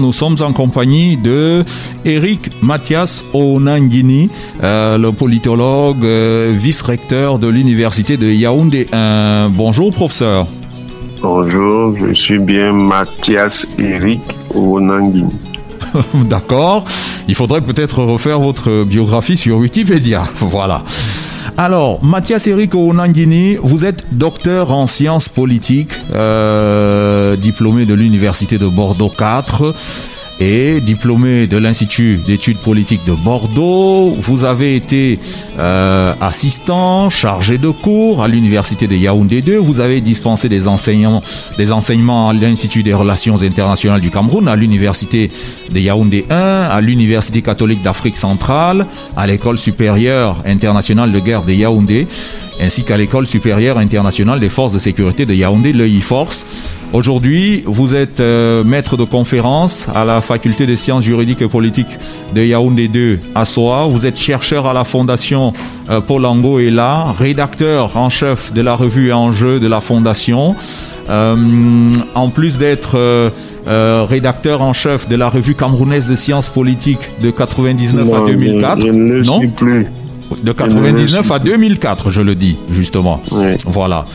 Nous sommes en compagnie de Eric Mathias Onangini, euh, le politologue, euh, vice-recteur de l'université de Yaoundé. bonjour professeur. Bonjour, je suis bien Mathias Eric Onangini. D'accord. Il faudrait peut-être refaire votre biographie sur Wikipédia. Voilà. Alors, Mathias Eric Onangini, vous êtes docteur en sciences politiques, euh, diplômé de l'Université de Bordeaux 4 et diplômé de l'Institut d'études politiques de Bordeaux. Vous avez été euh, assistant, chargé de cours à l'Université de Yaoundé 2. Vous avez dispensé des, enseignants, des enseignements à l'Institut des relations internationales du Cameroun, à l'Université de Yaoundé 1, à l'Université catholique d'Afrique centrale, à l'École supérieure internationale de guerre de Yaoundé ainsi qu'à l'École supérieure internationale des forces de sécurité de Yaoundé, l'EI-Force. Aujourd'hui, vous êtes euh, maître de conférence à la faculté des sciences juridiques et politiques de Yaoundé 2 à Soa. Vous êtes chercheur à la fondation euh, Paul Ango et là, rédacteur en chef de la revue Enjeux de la fondation. Euh, en plus d'être rédacteur en chef de la revue camerounaise de sciences politiques de 99 à 2004. non? plus. De 99 à 2004, je le dis, justement. Voilà.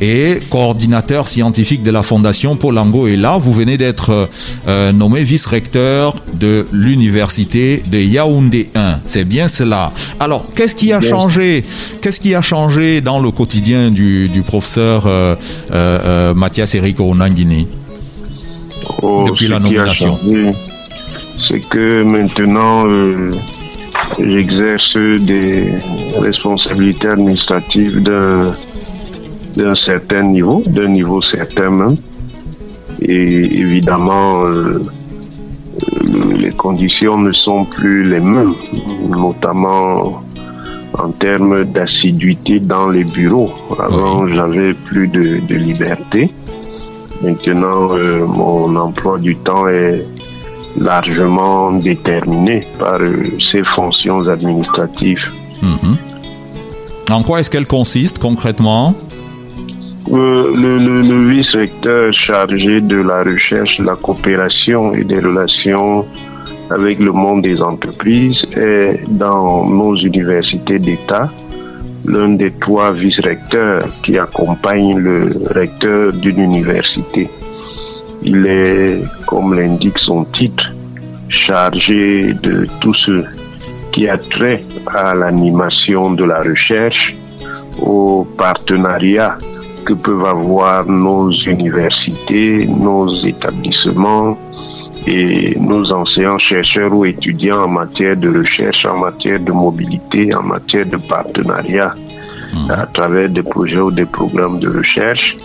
Et coordinateur scientifique de la Fondation Paul Ango est là. Vous venez d'être euh, nommé vice-recteur de l'université de Yaoundé 1. C'est bien cela. Alors, qu'est-ce qui a changé? Qu'est-ce qui a changé dans le quotidien du, professeur euh, euh, Mathias Erico Onangini oh, depuis la nomination C'est que maintenant j'exerce des responsabilités administratives d'un, certain niveau, d'un niveau certain même. Et évidemment, euh, les conditions ne sont plus les mêmes, notamment en termes d'assiduité dans les bureaux. Avant, j'avais plus de, de liberté. Maintenant, euh, mon emploi du temps est largement déterminé par euh, ses fonctions administratives. Mhm. En quoi est-ce qu'elle consiste concrètement? Euh, le, vice-recteur chargé de la recherche, la coopération et des relations avec le monde des entreprises est dans nos universités d'État l'un des trois vice-recteurs qui accompagnent le recteur d'une université. Il est, comme l'indique son titre, chargé de tout ce qui a trait à l'animation de la recherche, au partenariat que peuvent avoir nos universités, nos établissements et nos enseignants, chercheurs ou étudiants en matière de recherche, en matière de mobilité, en matière de partenariat mmh. à travers des projets ou des programmes de recherche.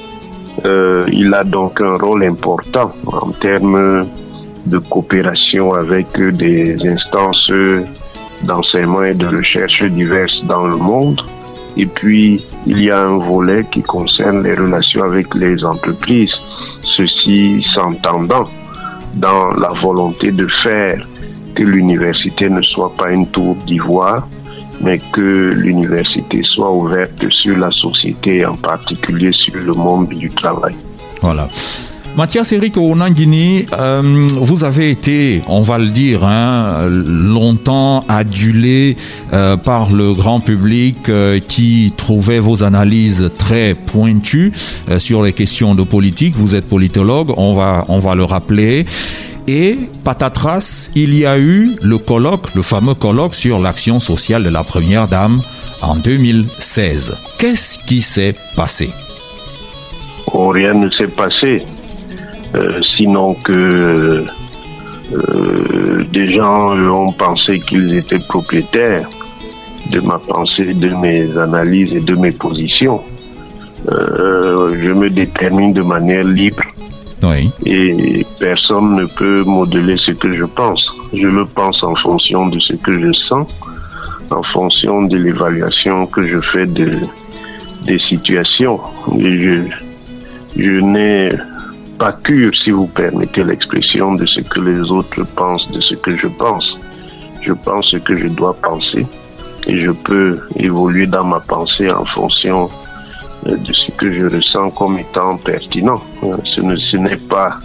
Euh, il a donc un rôle important en termes de coopération avec des instances d'enseignement et de recherche diverses dans le monde. Et puis, il y a un volet qui concerne les relations avec les entreprises, ceci s'entendant dans la volonté de faire que l'université ne soit pas une tour d'ivoire, mais que l'université soit ouverte sur la société, en particulier sur le monde du travail. Voilà. Mathias Eric Onangini, euh, vous avez été, on va le dire, hein, longtemps adulé euh, par le grand public euh, qui trouvait vos analyses très pointues sur les questions de politique. Vous êtes politologue, on va, on va le rappeler. Et patatras, il y a eu le colloque, le fameux colloque sur l'action sociale de la première dame en 2016. Qu'est-ce qui s'est passé? Oh, Rien ne s'est passé, sinon que euh, des gens ont pensé qu'ils étaient propriétaires de ma pensée, de mes analyses et de mes positions. Euh, je me détermine de manière libre et personne ne peut modeler ce que je pense. Je le pense en fonction de ce que je sens, en fonction de l'évaluation que je fais de, des situations. je, je n'ai pas cure, si vous permettez l'expression, de ce que les autres pensent, de ce que je pense. Je pense ce que je dois penser et je peux évoluer dans ma pensée en fonction de ce que je ressens comme étant pertinent. Ce n'est pas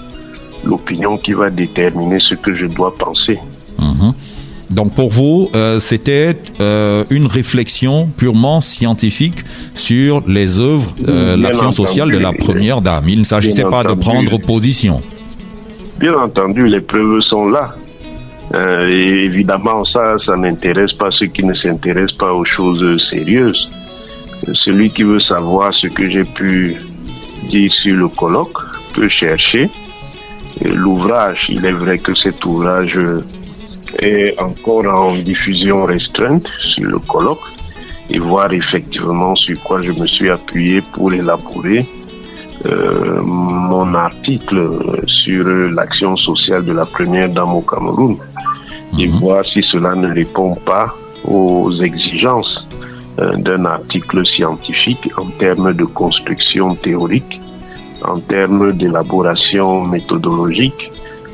l'opinion qui va déterminer ce que je dois penser. Mhm. Donc pour vous, euh, c'était euh, une réflexion purement scientifique sur les œuvres, euh, l'action sociale de la première dame. Il ne s'agissait pas de prendre position. Bien entendu, les preuves sont là. et évidemment, ça, ça n'intéresse pas ceux qui ne s'intéressent pas aux choses sérieuses. Celui qui veut savoir ce que j'ai pu dire sur le colloque peut chercher l'ouvrage. Il est vrai que cet ouvrage est encore en diffusion restreinte sur le colloque et voir effectivement sur quoi je me suis appuyé pour élaborer euh, mon article sur l'action sociale de la première dame au Cameroun et mhm. voir si cela ne répond pas aux exigences euh, d'un article scientifique en termes de construction théorique, en termes d'élaboration méthodologique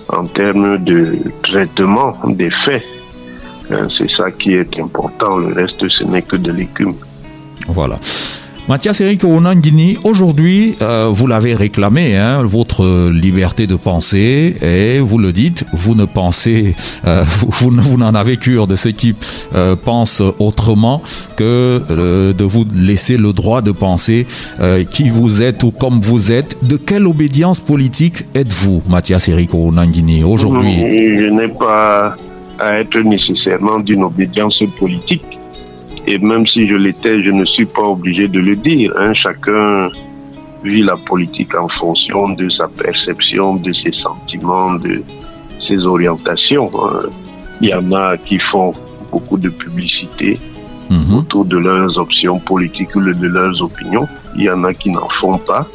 en termes de traitement des faits. Hein, c'est ça qui est important. Le reste, ce n'est que de l'écume. Voilà. Mathias Eric Onangini, aujourd'hui, euh, vous l'avez réclamé, hein, votre liberté de penser, et vous le dites, vous ne pensez, euh, vous, n'en avez cure de ceux qui euh, pensent autrement que de vous laisser le droit de penser qui vous êtes ou comme vous êtes. De quelle obédience politique êtes-vous, Mathias Eric Onangini, aujourd'hui? Je n'ai pas à être nécessairement d'une obédience politique et même si je l'étais, je ne suis pas obligé de le dire. Hein. Chacun vit la politique en fonction de sa perception, de ses sentiments, de ses orientations. Hein. Il y en a qui font beaucoup de publicité mhm. autour de leurs options politiques ou de leurs opinions. Il y en a qui n'en font pas.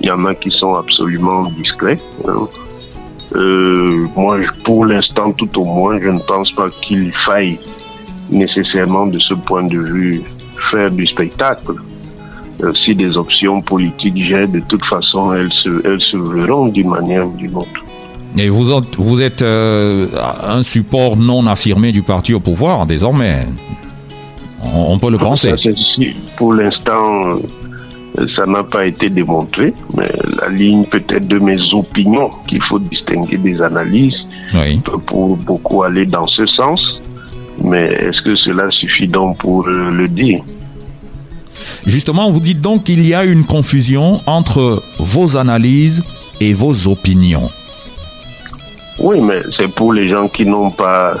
Il y en a qui sont absolument discrets. Hein. Euh, moi, pour l'instant, tout au moins, je ne pense pas qu'il faille nécessairement de ce point de vue faire du spectacle. Euh, si des options politiques j'ai, de toute façon, elles se, elles se verront d'une manière ou d'une autre. Et vous, vous êtes euh, un support non affirmé du parti au pouvoir désormais. On, peut le penser. pour l'instant, euh, ça n'a pas été démontré, mais la ligne peut-être de mes opinions, qu'il faut distinguer des analyses, peut pour beaucoup aller dans ce sens. Mais est-ce que cela suffit donc pour euh, le dire? Justement, vous dites donc qu'il y a une confusion entre vos analyses et vos opinions. Oui, mais c'est pour les gens qui n'ont pas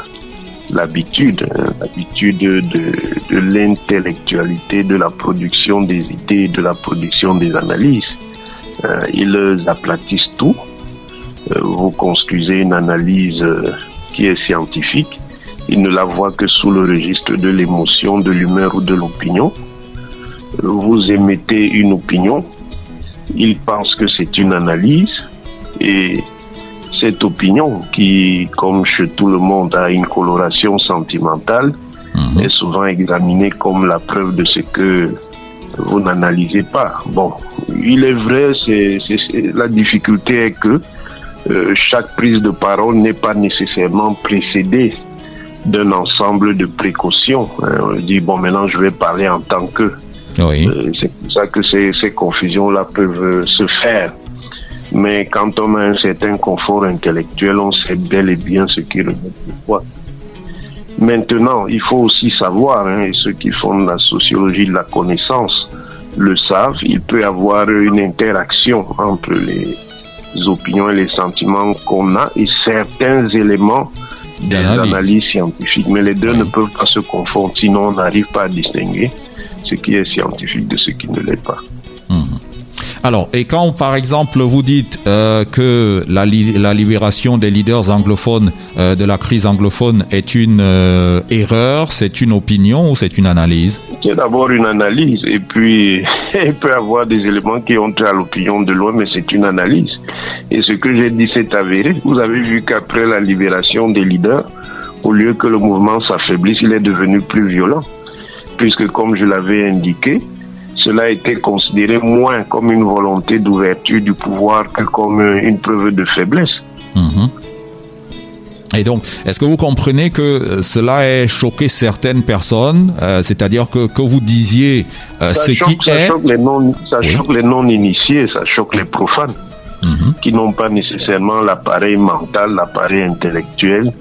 l'habitude, hein, l'habitude de, l'intellectualité, de la production des idées, de la production des analyses. Euh, ils aplatissent tout. Euh, vous construisez une analyse qui est scientifique il ne la voit que sous le registre de l'émotion, de l'humeur ou de l'opinion. Vous émettez une opinion, il pense que c'est une analyse et cette opinion qui, comme chez tout le monde, a une coloration sentimentale, mhm. est souvent examinée comme la preuve de ce que vous n'analysez pas. Bon, il est vrai, c'est, la difficulté est que euh, chaque prise de parole n'est pas nécessairement précédée d'un ensemble de précautions. Hein. On dit, bon, maintenant je vais parler en tant que. Oui. Euh, c'est pour ça que ces, ces confusions-là peuvent euh, se faire. Mais quand on a un certain confort intellectuel, on sait bel et bien ce qui remet le poids. Maintenant, il faut aussi savoir, hein, et ceux qui font la sociologie de la connaissance le savent, il peut y avoir une interaction entre les opinions et les sentiments qu'on a et certains éléments des analyses scientifiques. Mais les deux ne peuvent pas se confondre, sinon on n'arrive pas à distinguer ce qui est scientifique de ce qui ne l'est pas. Alors, et quand par exemple vous dites euh, que la, la, libération des leaders anglophones euh, de la crise anglophone est une euh, erreur, c'est une opinion ou c'est une analyse? C'est d'abord une analyse et puis il peut y avoir des éléments qui ont trait à l'opinion de loin, mais c'est une analyse. Et ce que j'ai dit s'est avéré. Vous avez vu qu'après la libération des leaders, au lieu que le mouvement s'affaiblisse, il est devenu plus violent. Puisque, comme je l'avais indiqué, cela a été considéré moins comme une volonté d'ouverture du pouvoir que comme une preuve de faiblesse. Mhm. Et donc, est-ce que vous comprenez que cela ait choqué certaines personnes, euh, c'est-à-dire que, que vous disiez euh, ce qui ça est... Choque les non, ça choque les non-initiés, ça choque les profanes, Mhm. qui n'ont pas nécessairement l'appareil mental, l'appareil intellectuel,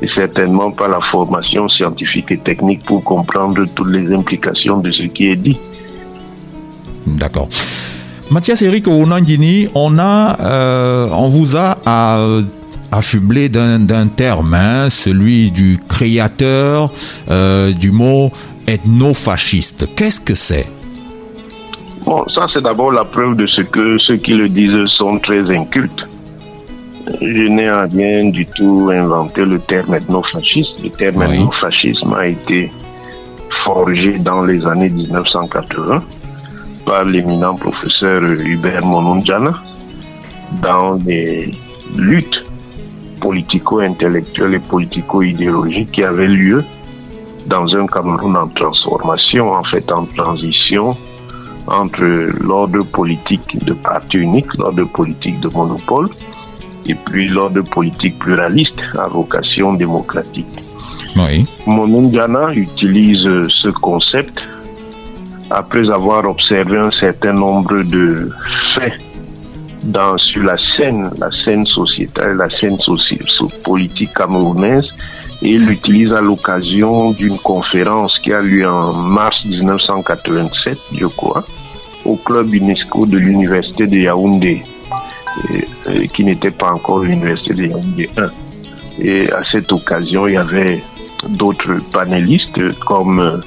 et certainement pas la formation scientifique et technique pour comprendre toutes les implications de ce qui est dit. D'accord. Mathias Eric Onangini, on a, euh, on vous a euh, affublé d'un terme, hein, celui du créateur euh, du mot ethno-fasciste. Qu'est-ce que c'est? Bon, ça c'est d'abord la preuve de ce que ceux qui le disent sont très incultes. Je n'ai en rien du tout inventé le terme ethnofasciste. Le terme Oui. ethnofascisme a été forgé dans les années 1980 par l'éminent professeur Hubert Monondjana dans les luttes politico-intellectuelles et politico-idéologiques qui avaient lieu dans un Cameroun en transformation, en fait en transition entre l'ordre politique de parti unique, l'ordre politique de monopole, et puis l'ordre politique pluraliste à vocation démocratique. Oui. Monondiana utilise ce concept après avoir observé un certain nombre de faits dans, sur la scène, la scène sociétale, la scène politique camerounaise, et il l'utilise à l'occasion d'une conférence qui a lieu en mars 1987, je crois, au club UNESCO de l'université de Yaoundé, qui n'était pas encore l'université de Yaoundé 1. Et à cette occasion, il y avait d'autres panélistes comme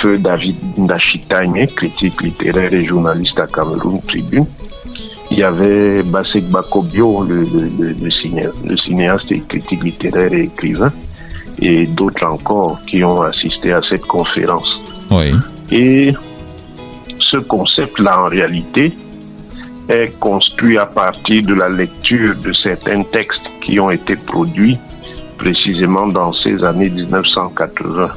Feu David Ndachitagne, critique littéraire et journaliste à Cameroun Tribune. Il y avait Basek Bakobio, le, le, le- le ciné- le cinéaste et critique littéraire et écrivain, et d'autres encore qui ont assisté à cette conférence. Oui. Et ce concept-là, en réalité, est construit à partir de la lecture de certains textes qui ont été produits précisément dans ces années 1980.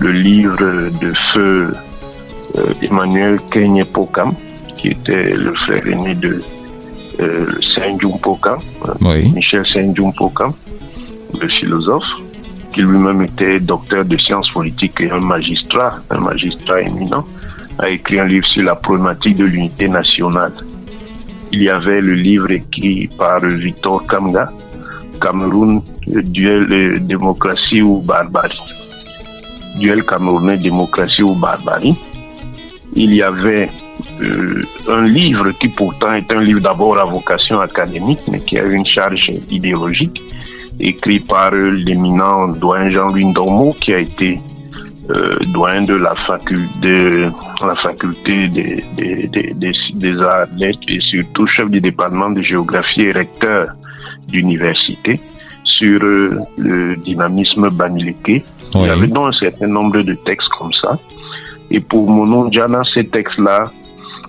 Le livre de feu euh, Emmanuel Kenye Pokam, qui était le frère aîné de euh, Saint-Jung Pokam, Oui. Michel Saint-Jung Pokam, le philosophe, qui lui-même était docteur de sciences politiques et un magistrat, un magistrat éminent, a écrit un livre sur la problématique de l'unité nationale. Il y avait le livre écrit par Victor Kamga, Cameroun, duel euh, démocratie ou barbarie. Duel camerounais, démocratie ou barbarie. Il y avait euh, un livre qui pourtant est un livre d'abord à vocation académique, mais qui a une charge idéologique, écrit par l'éminent doyen Jean-Louis Ndomo, qui a été euh, doyen de la, faculté des, des, des, des, arts et surtout chef du département de géographie et recteur d'université sur euh, le dynamisme banileke. Il y avait donc un certain nombre de textes comme ça. Et pour Mono Djana, ces textes-là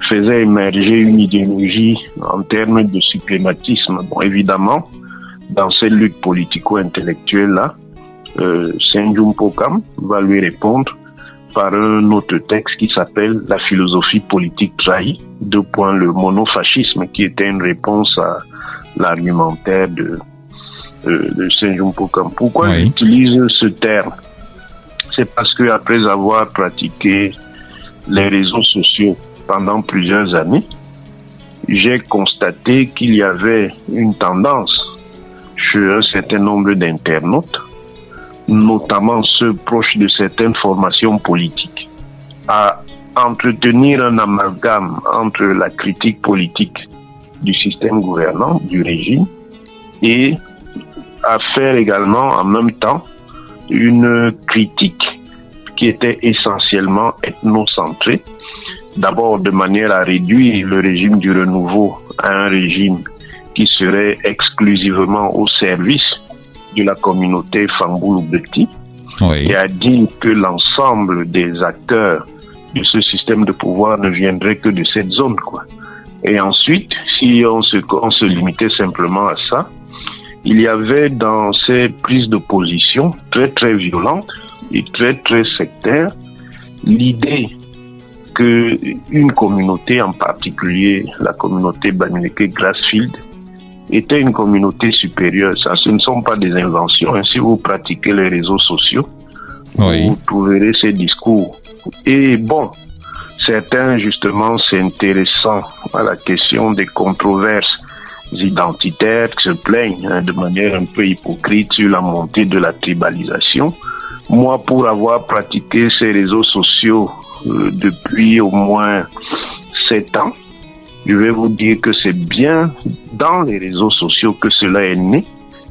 faisaient émerger une idéologie en termes de suprématisme. Bon, évidemment, dans cette lutte politico-intellectuelle-là, euh, Saint-Jung Pokam va lui répondre par un autre texte qui s'appelle La philosophie politique trahie, deux points, le monofascisme, qui était une réponse à l'argumentaire de, de Saint-Jung Pokam. Pourquoi Oui. j'utilise ce terme? C'est parce que après avoir pratiqué les réseaux sociaux pendant plusieurs années, j'ai constaté qu'il y avait une tendance chez un certain nombre d'internautes, notamment ceux proches de certaines formations politiques, à entretenir un amalgame entre la critique politique du système gouvernant, du régime, et à faire également en même temps une critique qui était essentiellement ethnocentrée, d'abord de manière à réduire le régime du renouveau à un régime qui serait exclusivement au service de la communauté Famboulou-Beti Oui. et a dit que l'ensemble des acteurs de ce système de pouvoir ne viendraient que de cette zone. Quoi. Et ensuite, si on se, on se limitait simplement à ça, il y avait dans ces prises de position très très violentes et très très sectaires l'idée que une communauté, en particulier la communauté Bamileke Grassfield, était une communauté supérieure. Ça, ce ne sont pas des inventions. Hein. Si vous pratiquez les réseaux sociaux, vous trouverez ces discours. Et bon, certains, justement, s'intéressant à la question des controverses identitaires qui se plaignent hein, de manière un peu hypocrite sur la montée de la tribalisation. Moi, pour avoir pratiqué ces réseaux sociaux euh, depuis au moins sept ans, je vais vous dire que c'est bien dans les réseaux sociaux que cela est né.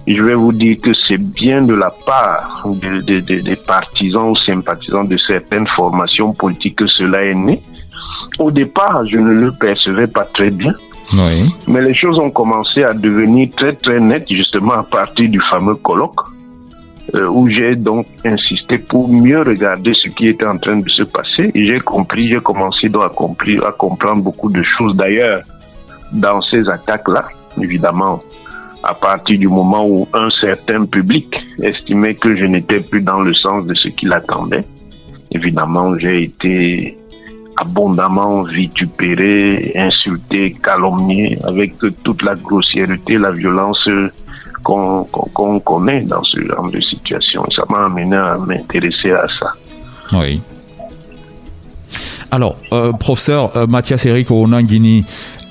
Je vais vous dire que c'est bien de la part des partisans ou sympathisants de certaines formations politiques que cela est né. Au départ, je ne le percevais pas très bien. Mais les choses ont commencé à devenir très très nettes justement à partir du fameux colloque euh, où j'ai donc insisté pour mieux regarder ce qui était en train de se passer j'ai compris, j'ai commencé donc à comprendre beaucoup de choses d'ailleurs dans ces attaques-là, évidemment, à partir du moment où un certain public estimait que je n'étais plus dans le sens de ce qu'il attendait. Évidemment, j'ai été abondamment vitupéré, insulté, calomnié, avec toute la grossièreté, la violence qu'on connaît dans ce genre de situation. Ça m'a amené à m'intéresser à ça. Oui. Alors, euh, professeur euh, Mathias Eric Onangini,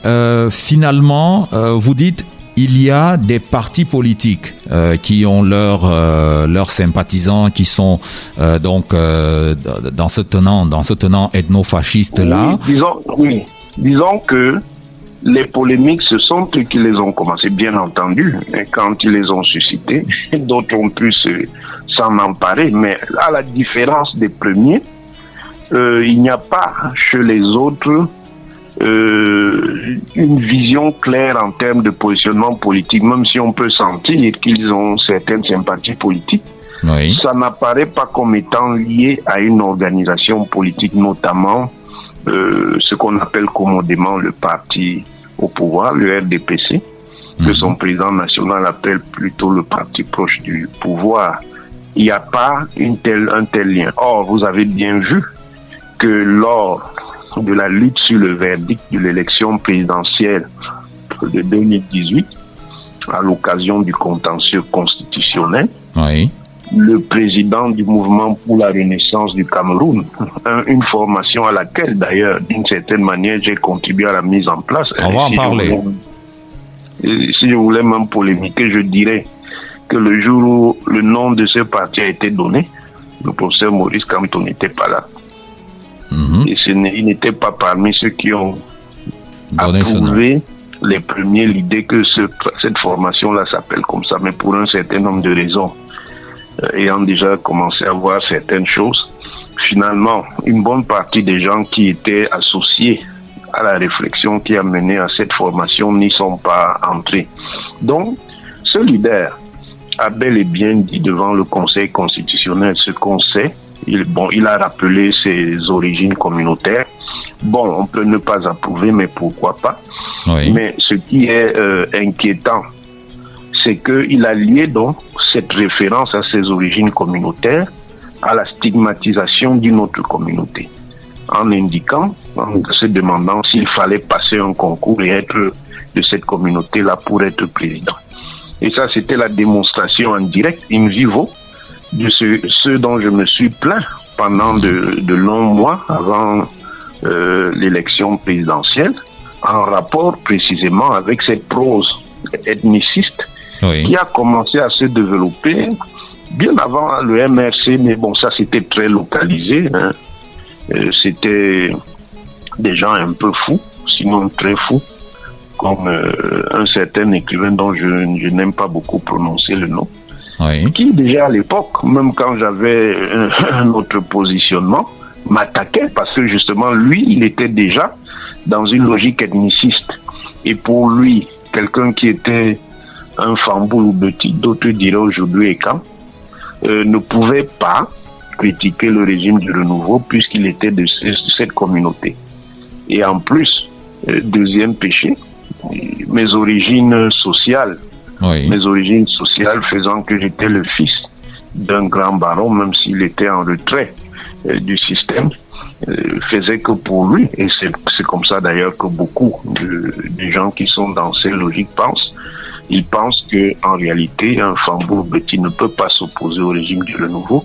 euh, finalement, vous dites il y a des partis politiques qui ont leurs leurs sympathisants qui sont donc dans ce tenant dans ce tenant ethno-fasciste là. disons, oui, disons que les polémiques, ce sont eux qui les ont commencé, bien entendu. Et quand ils les ont suscités, d'autres ont pu s'en emparer. Mais à la différence des premiers, euh, il n'y a pas chez les autres euh, une vision claire en termes de positionnement politique, même si on peut sentir qu'ils ont certaines sympathies politiques. Ça n'apparaît pas comme étant lié à une organisation politique, notamment euh, ce qu'on appelle commodément le parti au pouvoir, le RDPC, que mhm. son président national appelle plutôt le parti proche du pouvoir. Il n'y a pas une telle, un tel lien. Or, vous avez bien vu que lors de la lutte sur le verdict de l'élection présidentielle de 2018, à l'occasion du contentieux constitutionnel, oui le président du mouvement pour la renaissance du Cameroun, une formation à laquelle d'ailleurs, d'une certaine manière, j'ai contribué à la mise en place. On va en parler. si je voulais même polémiquer, je dirais que le jour où le nom de ce parti a été donné, le professeur Maurice Cameton n'était pas là. Mhm. Et il n'était pas parmi ceux qui ont approuvé les premiers l'idée que cette formation-là s'appelle comme ça, mais pour un certain nombre de raisons euh, ayant déjà commencé à voir certaines choses, finalement, une bonne partie des gens qui étaient associés à la réflexion qui a mené à cette formation n'y sont pas entrés. Donc, ce leader a bel et bien dit devant le Conseil constitutionnel ce qu'on sait. Il, bon, il a rappelé ses origines communautaires. Bon, on peut ne pas approuver, mais pourquoi pas. Mais ce qui est euh, inquiétant, c'est qu'il a lié donc cette référence à ses origines communautaires à la stigmatisation d'une autre communauté, en indiquant, en se demandant s'il fallait passer un concours et être de cette communauté-là pour être président. Et ça, c'était la démonstration en direct, in vivo, de ce, dont je me suis plaint pendant de, longs mois avant euh, l'élection présidentielle, en rapport précisément avec cette prose ethniciste qui a commencé à se développer bien avant le MRC, mais bon, ça c'était très localisé. Hein. Euh, c'était des gens un peu fous, sinon très fous, comme euh, un certain écrivain dont je, n'aime pas beaucoup prononcer le nom, qui déjà à l'époque, même quand j'avais un, autre positionnement, m'attaquait parce que justement lui, il était déjà dans une logique ethniciste. Et pour lui, quelqu'un qui était un Famboul ou petit, d'autres diraient aujourd'hui et quand, euh, ne pouvait pas critiquer le régime du renouveau puisqu'il était de, cette communauté. Et en plus, euh, deuxième péché, mes origines sociales, mes origines sociales faisant que j'étais le fils d'un grand baron, même s'il était en retrait euh, du système, faisait que pour lui, et c'est comme ça d'ailleurs que beaucoup de, gens qui sont dans ces logiques pensent, Ils pensent que en réalité, un Fambour Betty ne peut pas s'opposer au régime du renouveau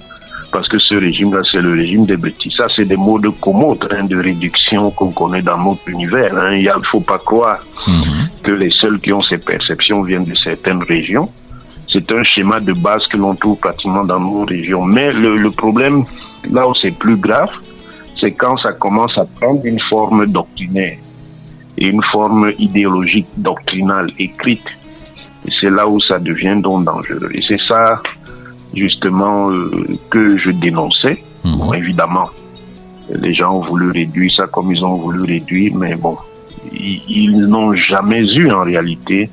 parce que ce régime-là, c'est le régime des bêtises. Ça, c'est des mots de commode, hein, de réduction qu'on connaît dans notre univers. Hein. Il ne faut pas croire mhm. que les seuls qui ont ces perceptions viennent de certaines régions. C'est un schéma de base que l'on trouve pratiquement dans nos régions. Mais le, le problème, là où c'est plus grave, c'est quand ça commence à prendre une forme doctrinaire et une forme idéologique doctrinale écrite. Et c'est là où ça devient donc dangereux. Et c'est ça justement euh, que je dénonçais. Mhm. Bon, évidemment, les gens ont voulu réduire ça comme ils ont voulu réduire, mais bon, ils, n'ont jamais eu en réalité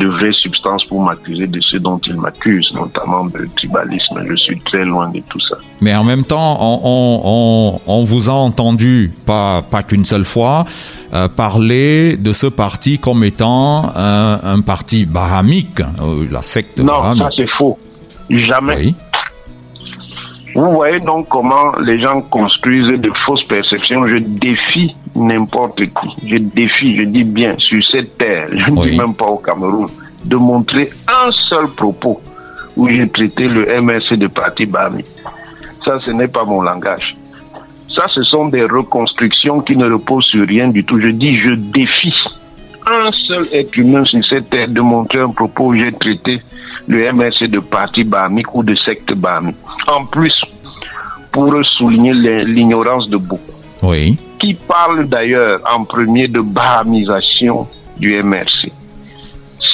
de vraies substances pour m'accuser de ce dont ils m'accusent, notamment de tribalisme. Je suis très loin de tout ça. Mais en même temps, on, on, vous a entendu, pas, pas qu'une seule fois, euh, parler de ce parti comme étant un, parti bahamique, euh, la secte non, ça c'est faux. Jamais. Vous voyez donc comment les gens construisent de fausses perceptions. Je défie n'importe qui. Je défie, je dis bien, sur cette terre, je ne dis même pas au Cameroun, de montrer un seul propos où j'ai traité le MRC de parti Bami. Ça, ce n'est pas mon langage. Ça, ce sont des reconstructions qui ne reposent sur rien du tout. Je dis, je défie un seul être humain sur cette terre de montrer un propos où j'ai traité le MRC de parti bahamique ou de secte bahamique. En plus, pour souligner l'ignorance de beaucoup. Oui. Qui parle d'ailleurs en premier de bahamisation du MRC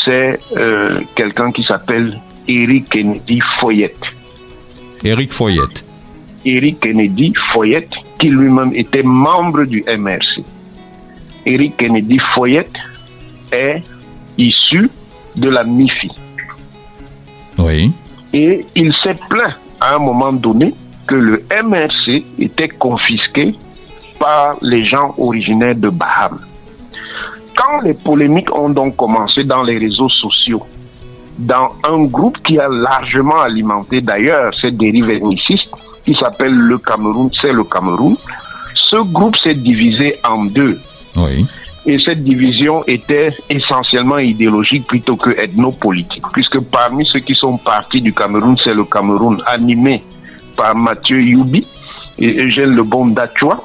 C'est euh, quelqu'un qui s'appelle Eric Kennedy Foyette. Eric Foyette. Eric Kennedy Foyette, qui lui-même était membre du MRC. Eric Kennedy Foyette est issu de la MIFI. Oui. Et il s'est plaint à un moment donné que le MRC était confisqué par les gens originaires de Baham. Quand les polémiques ont donc commencé dans les réseaux sociaux, dans un groupe qui a largement alimenté d'ailleurs cette dérive ethniciste, qui s'appelle le Cameroun, c'est le Cameroun, ce groupe s'est divisé en deux. Oui. Et cette division était essentiellement idéologique plutôt que ethnopolitique, puisque parmi ceux qui sont partis du Cameroun, c'est le Cameroun animé par Mathieu Youbi et Eugène Lebon Dachua.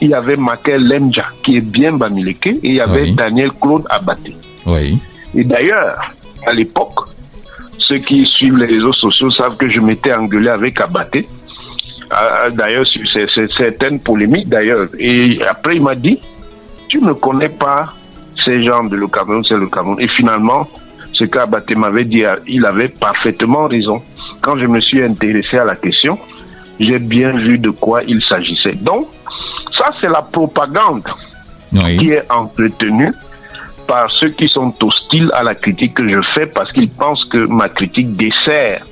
Il y avait Makel Lemja, qui est bien Bamileke, et il y avait Daniel Claude Abaté. Oui. Et d'ailleurs, à l'époque, ceux qui suivent les réseaux sociaux savent que je m'étais engueulé avec Abaté. Ah, d'ailleurs, c'est certaines polémiques, d'ailleurs. Et après, il m'a dit, tu ne connais pas ces gens de le Cameroun, c'est le Cameroun. Et finalement, ce qu'Abaté m'avait dit, il avait parfaitement raison. Quand je me suis intéressé à la question, j'ai bien vu de quoi il s'agissait. Donc, ça, c'est la propagande qui est entretenue par ceux qui sont hostiles à la critique que je fais parce qu'ils pensent que ma critique dessert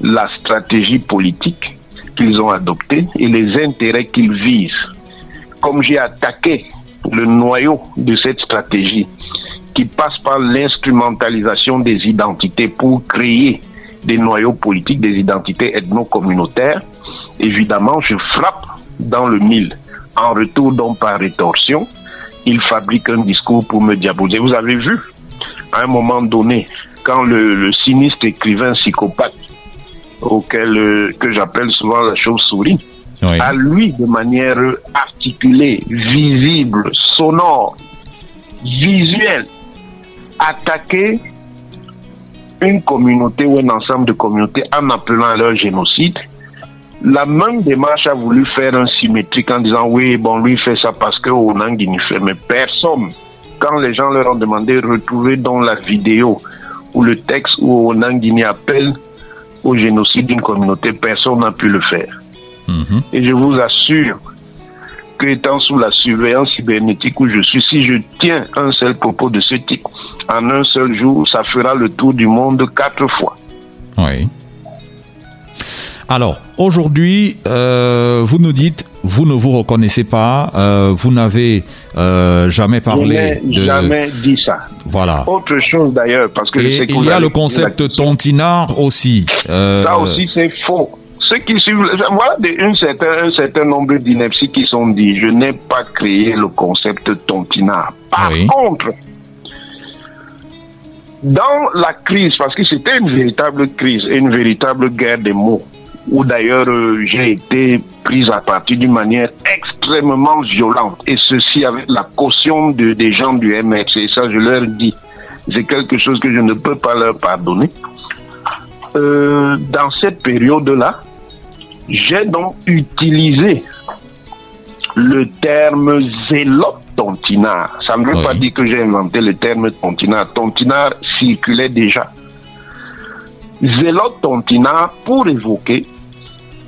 la stratégie politique qu'ils ont adoptée et les intérêts qu'ils visent. Comme j'ai attaqué le noyau de cette stratégie qui passe par l'instrumentalisation des identités pour créer des noyaux politiques, des identités ethno-communautaires, évidemment, je frappe dans le mille. En retour, donc par rétorsion, il fabrique un discours pour me diaboliser. Vous avez vu, à un moment donné, quand le, sinistre écrivain psychopathe, auquel euh, que j'appelle souvent la chauve-souris, à lui de manière articulée, visible, sonore, visuelle, attaquer une communauté ou un ensemble de communautés en appelant à leur génocide, la même démarche a voulu faire un symétrique en disant oui, bon, lui fait ça parce que Onangini fait, mais personne, quand les gens leur ont demandé de retrouver dans la vidéo ou le texte où Onangini appelle au génocide d'une communauté, personne n'a pu le faire. Et je vous assure que étant sous la surveillance cybernétique où je suis, si je tiens un seul propos de ce type, en un seul jour, ça fera le tour du monde quatre fois. Oui. Alors, aujourd'hui, euh, vous nous dites, vous ne vous reconnaissez pas, euh, vous n'avez euh, jamais parlé de... jamais dit ça. Voilà. Autre chose d'ailleurs, parce que... Et il y a le concept tontinard aussi. Ça aussi, c'est faux ceux qui suivent, voilà un certain, un certain nombre d'inepties qui sont dit, je n'ai pas créé le concept tontinard. Par contre, dans la crise, parce que c'était une véritable crise, une véritable guerre des mots, où d'ailleurs euh, j'ai été prise à partie d'une manière extrêmement violente, et ceci avec la caution de, des gens du MRC, et ça je leur dis, c'est quelque chose que je ne peux pas leur pardonner. Euh, dans cette période-là, j'ai donc utilisé le terme zélote tontinard. Ça ne veut pas dire que j'ai inventé le terme tontinard. Tontinard circulait déjà. Zélote tontinard pour évoquer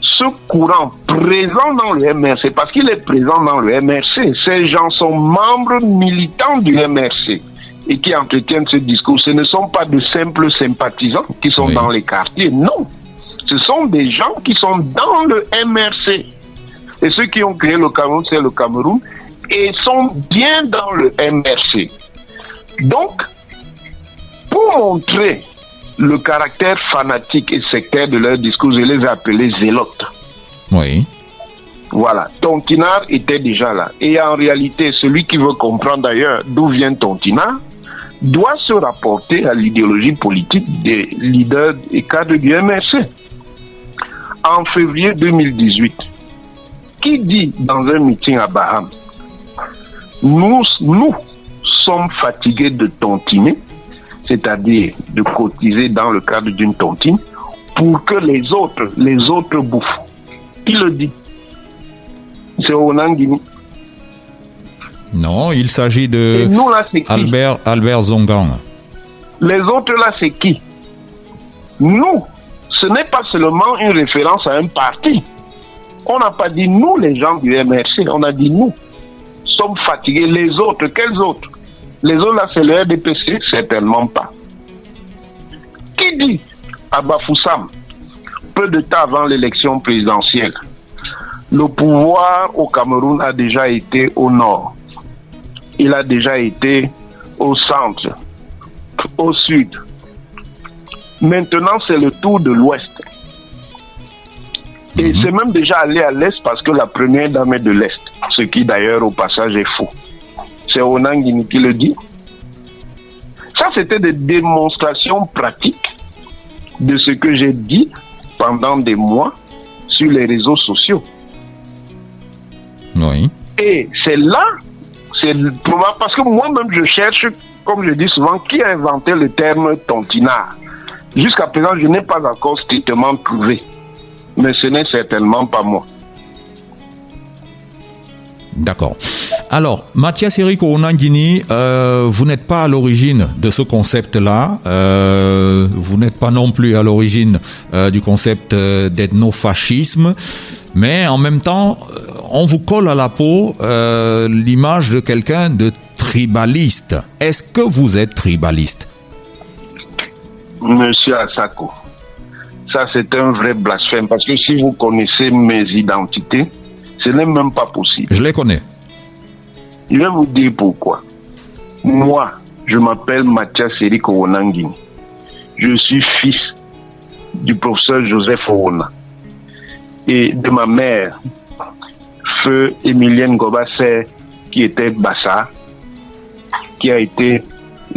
ce courant présent dans le MRC, parce qu'il est présent dans le MRC. Ces gens sont membres militants du MRC et qui entretiennent ce discours. Ce ne sont pas de simples sympathisants qui sont dans les quartiers, non. Ce sont des gens qui sont dans le MRC. Et ceux qui ont créé le Cameroun, c'est le Cameroun, et sont bien dans le MRC. Donc, pour montrer le caractère fanatique et sectaire de leur discours, je les ai appelés zélotes. Oui. Voilà, Tontinard était déjà là. Et en réalité, celui qui veut comprendre d'ailleurs d'où vient Tontinard doit se rapporter à l'idéologie politique des leaders et cadres du MRC. En février 2018, qui dit dans un meeting à Baham, nous, nous sommes fatigués de tontiner, c'est-à-dire de cotiser dans le cadre d'une tontine, pour que les autres, les autres bouffent. Qui le dit? C'est Onangini. Non, il s'agit de nous, là, Albert, Albert Zongang. Les autres là, c'est qui? Nous, ce n'est pas seulement une référence à un parti. On n'a pas dit nous, les gens du MRC, on a dit nous sommes fatigués. Les autres, quels autres? Les autres, là, c'est le RDPC Certainement pas. Qui dit à Bafoussam, peu de temps avant l'élection présidentielle, le pouvoir au Cameroun a déjà été au nord. Il a déjà été au centre, au sud. Maintenant, c'est le tour de l'ouest. Et c'est même déjà allé à l'est parce que la première dame est de l'est, ce qui d'ailleurs au passage est faux. C'est Onangini qui le dit. Ça, c'était des démonstrations pratiques de ce que j'ai dit pendant des mois sur les réseaux sociaux. Oui. Et c'est là, c'est parce que moi-même je cherche, comme je dis souvent, qui a inventé le terme tontinard. Jusqu'à présent, je n'ai pas encore strictement trouvé mais ce n'est certainement pas moi. D'accord. Alors, Mathias Eric Onangini, euh, vous n'êtes pas à l'origine de ce concept-là. Euh, vous n'êtes pas non plus à l'origine euh, du concept d'ethnofascisme. Mais en même temps, on vous colle à la peau l'image de quelqu'un de tribaliste. Est-ce que vous êtes tribaliste? Monsieur Asako, ça, c'est un vrai blasphème. Parce que si vous connaissez mes identités, ce n'est même pas possible. Je les connais. Je vais vous dire pourquoi. Moi, je m'appelle Mathias Eric Owonangini. Je suis fils du professeur Joseph Owona et de ma mère, feu Emilienne Gobasser, qui était Bassa, qui a été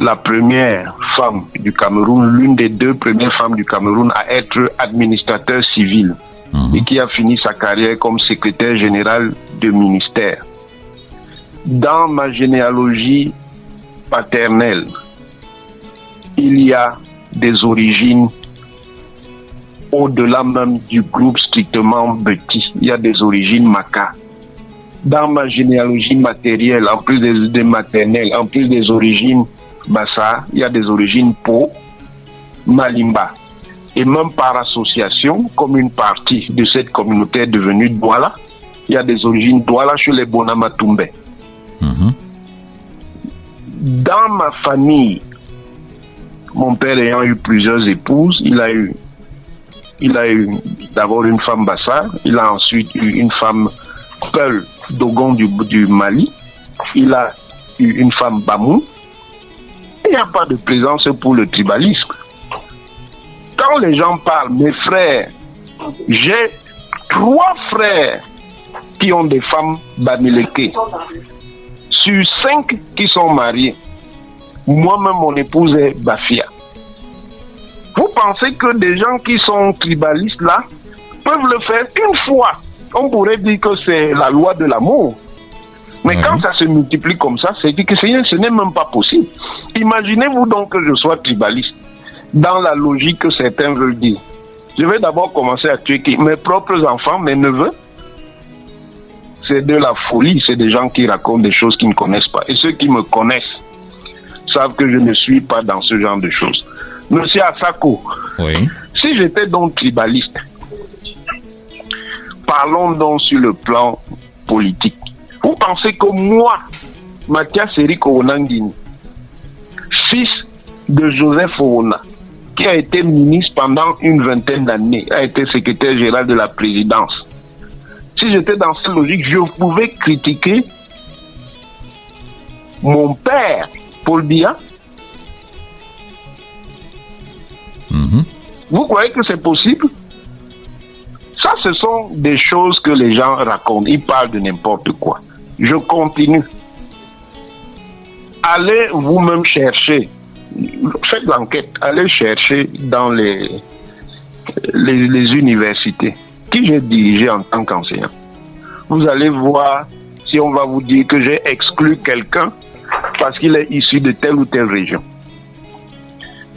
la première femme du Cameroun, l'une des deux premières femmes du Cameroun à être administrateur civil mhm. et qui a fini sa carrière comme secrétaire général de ministère. Dans ma généalogie paternelle, il y a des origines au-delà même du groupe strictement petit. Il y a des origines maca. Dans ma généalogie matérielle, en plus des, des maternelles, en plus des origines Bassa, il y a des origines Po, Malimba. Et même par association, comme une partie de cette communauté est devenue Douala, il y a des origines Douala chez les Bonamatumbe. Mhm. Dans ma famille, mon père ayant eu plusieurs épouses, il a eu, il a eu d'abord une femme Bassa, il a ensuite eu une femme Peul Dogon du, du Mali, il a eu une femme Bamou, il n'y a pas de présence pour le tribalisme. Quand les gens parlent, mes frères, j'ai trois frères qui ont des femmes bamileke. Sur cinq qui sont mariés, Moi-même, mon épouse est Bafia. Vous pensez que des gens qui sont tribalistes là peuvent le faire une fois? On pourrait dire que c'est la loi de l'amour. Mais quand ça se multiplie comme ça, c'est que ce n'est même pas possible. Imaginez-vous donc que je sois tribaliste, dans la logique que certains veulent dire. Je vais d'abord commencer à tuer mes propres enfants, mes neveux. C'est de la folie, c'est des gens qui racontent des choses qu'ils ne connaissent pas. Et ceux qui me connaissent savent que je ne suis pas dans ce genre de choses. Monsieur Asako, si j'étais donc tribaliste, parlons donc sur le plan politique. Vous pensez que moi, Mathias Eric Onangini, fils de Joseph Oona, qui a été ministre pendant une vingtaine d'années, a été secrétaire général de la présidence. Si j'étais dans cette logique, je pouvais critiquer mon père, Paul Biya. Mhm. Vous croyez que c'est possible? Ça, ce sont des choses que les gens racontent. Ils parlent de n'importe quoi. Je continue. Allez vous-même chercher. Faites l'enquête. Allez chercher dans les, les, universités qui j'ai dirigé en tant qu'enseignant? Vous allez voir si on va vous dire que j'ai exclu quelqu'un parce qu'il est issu de telle ou telle région.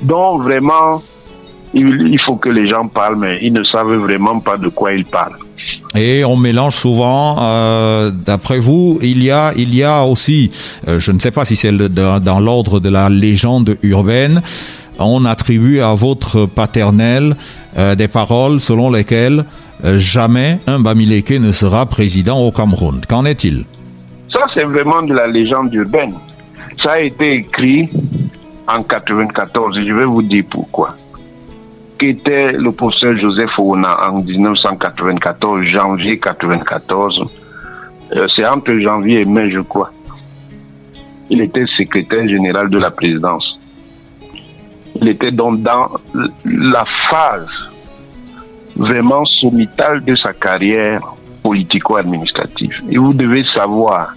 Donc vraiment, il, faut que les gens parlent, mais ils ne savent vraiment pas de quoi ils parlent. Et on mélange souvent. Euh, d'après vous, il y a, il y a aussi, euh, je ne sais pas si c'est dans l'ordre de la légende urbaine, on attribue à votre paternel euh, des paroles selon lesquelles jamais un Bamileke ne sera président au Cameroun. Qu'en est-il? Ça, c'est vraiment de la légende urbaine. Ça a été écrit en 94 et je vais vous dire pourquoi qui était le professeur Joseph Ouna en 1994, janvier 1994. Euh, c'est entre janvier et mai, je crois. Il était secrétaire général de la présidence. Il était donc dans la phase vraiment sommitale de sa carrière politico-administrative. Et vous devez savoir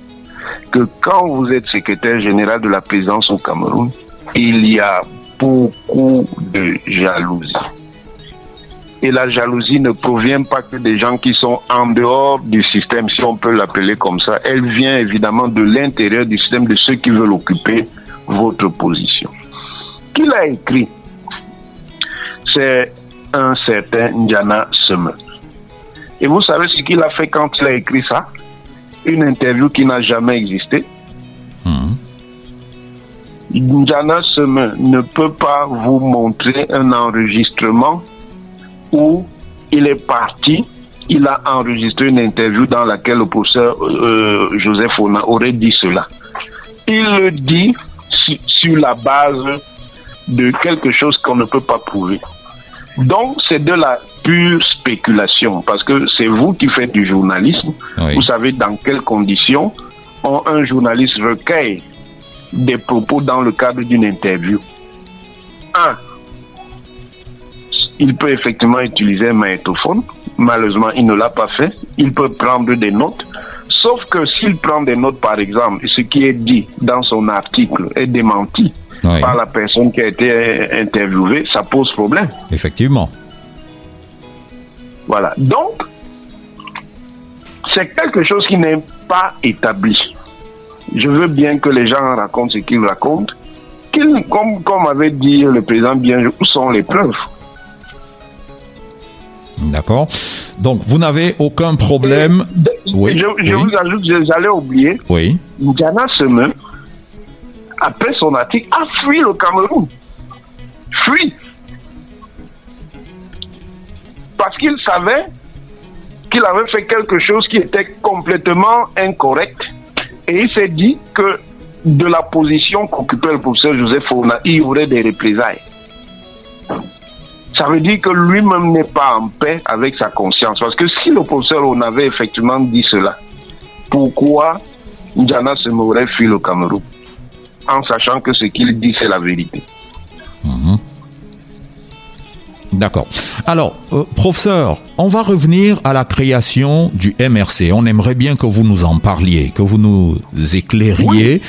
que quand vous êtes secrétaire général de la présidence au Cameroun, il y a beaucoup de jalousie. Et la jalousie ne provient pas que des gens qui sont en dehors du système, si on peut l'appeler comme ça. Elle vient évidemment de l'intérieur du système de ceux qui veulent occuper votre position. Qui l'a écrit? C'est un certain Ndiana Seme. Et vous savez ce qu'il a fait quand il a écrit ça? Une interview qui n'a jamais existé. Hmm. Njana Seme ne peut pas vous montrer un enregistrement où il est parti, il a enregistré une interview dans laquelle le professeur euh, Joseph Ona aurait dit cela. Il le dit sur la base de quelque chose qu'on ne peut pas prouver. Donc, c'est de la pure spéculation, parce que c'est vous qui faites du journalisme. Vous savez dans quelles conditions un journaliste recueille des propos dans le cadre d'une interview. Un, il peut effectivement utiliser un magnétophone. Malheureusement, il ne l'a pas fait. Il peut prendre des notes. Sauf que s'il prend des notes, par exemple, ce qui est dit dans son article est démenti par la personne qui a été interviewée, ça pose problème. Effectivement. Voilà. Donc, c'est quelque chose qui n'est pas établi je veux bien que les gens racontent ce qu'ils racontent. comme, comme avait dit le président bien, où sont les preuves D'accord. Donc, vous n'avez aucun problème. oui, je, vous ajoute, j'allais oublier. Oui. Diana Semen, après son article, a fui le Cameroun. Fui. Parce qu'il savait qu'il avait fait quelque chose qui était complètement incorrect et il s'est dit que de la position qu'occupait le professeur Joseph Fauna, il y aurait des représailles. Ça veut dire que lui-même n'est pas en paix avec sa conscience. Parce que si le professeur on avait effectivement dit cela, pourquoi Ndjana se m'aurait fui le Cameroun? En sachant que ce qu'il dit, c'est la vérité. Mhm. D'accord. Alors, euh, professeur, on va revenir à la création du MRC. On aimerait bien que vous nous en parliez, que vous nous éclairiez.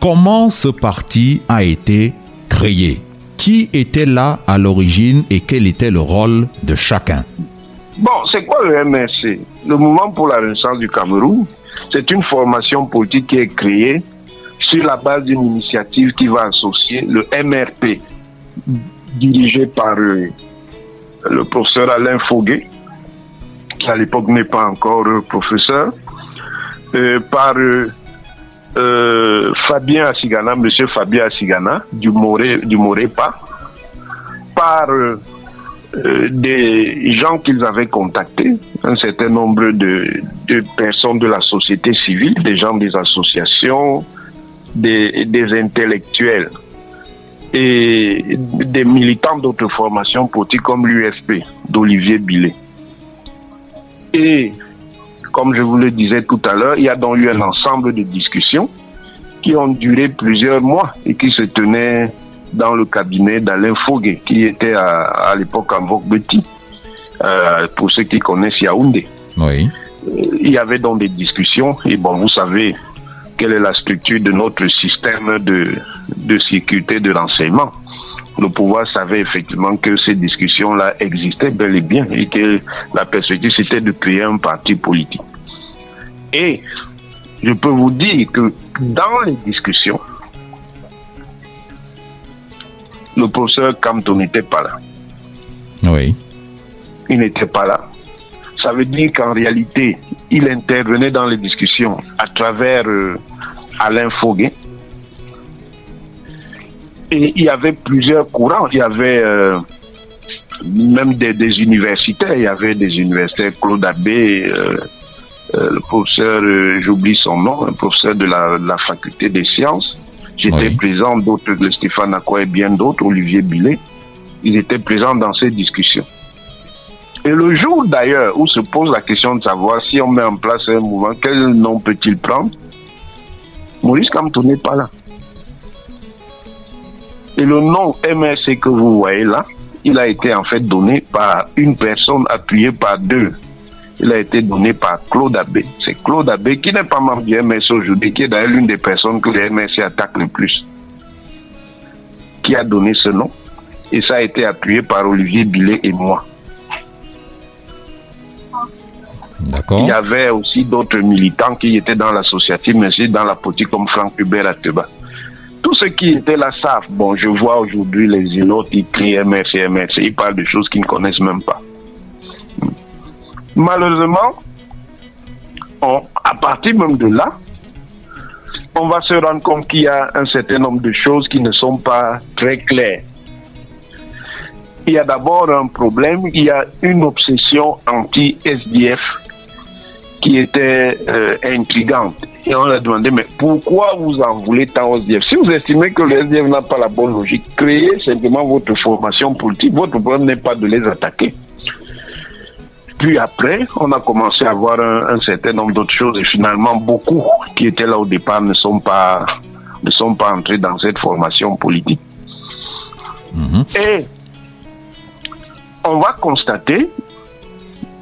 comment ce parti a été créé? Qui était là à l'origine et quel était le rôle de chacun? Bon, c'est quoi le MRC Le Mouvement pour la Renaissance du Cameroun, c'est une formation politique qui est créée sur la base d'une initiative qui va associer le MRP, dirigé par euh, le professeur Alain Foguet, qui à l'époque n'est pas encore euh, professeur, euh, par Fabien Assigana, monsieur Fabien Assigana, du Moré, du par des gens qu'ils avaient contactés, un certain nombre de, de, personnes de la société civile, des gens des associations, des, des intellectuels et des militants d'autres formations politiques comme l'UFP d'Olivier Billet. Et comme je vous le disais tout à l'heure, il y a donc eu un ensemble de discussions qui ont duré plusieurs mois et qui se tenaient dans le cabinet d'Alain Foguet, qui était à, l'époque en Vogue euh, pour ceux qui connaissent Yaoundé. Oui. Il y avait donc des discussions, et bon, vous savez, quelle est la structure de notre système de, de sécurité de l'enseignement. Le pouvoir savait effectivement que ces discussions-là existaient bel et bien et que la perspective c'était de créer un parti politique. Et je peux vous dire que dans les discussions, le professeur Campton n'était pas là. Oui. Il n'était pas là. Ça veut dire qu'en réalité, il intervenait dans les discussions à travers euh, Alain Foguet. Et il y avait plusieurs courants. Il y avait euh, même des, universitaires. Il y avait des universitaires, Claude Abbé, euh, le professeur, j'oublie son nom, un professeur de la, faculté des sciences. J'étais présent, d'autres, Stéphane Akwa et bien d'autres, Olivier Billet. Ils étaient présents dans ces discussions. Et le jour d'ailleurs où se pose la question de savoir si on met en place un mouvement, quel nom peut-il prendre? Maurice Kamto n'est pas là. Et le nom MRC que vous voyez là, il a été en fait donné par une personne appuyée par deux. Il a été donné par Claude Abbé. C'est Claude Abbé qui n'est pas membre du MRC aujourd'hui, qui est d'ailleurs l'une des personnes que le MRC attaque le plus, qui a donné ce nom. Et ça a été appuyé par Olivier Billet et moi. Il y avait aussi d'autres militants qui étaient dans l'associative, mais aussi dans la politique, comme Franck Hubert Ateba. Tous ceux qui étaient là savent. Bon, je vois aujourd'hui les autres qui crient MRC, MRC. Ils parlent de choses qu'ils ne connaissent même pas. Malheureusement, à partir même de là, on va se rendre compte qu'il y a un certain nombre de choses qui ne sont pas très claires. Il y a d'abord un problème, il y a une obsession anti-SDF qui était euh, intrigante. Et on a demandé, mais pourquoi vous en voulez tant au SDF Si vous estimez que le SDF n'a pas la bonne logique, créez simplement votre formation politique. Votre problème n'est pas de les attaquer. Puis après, on a commencé à voir un, certain nombre d'autres choses et finalement beaucoup qui étaient là au départ ne sont pas ne sont pas entrés dans cette formation politique. Mhm. Et on va constater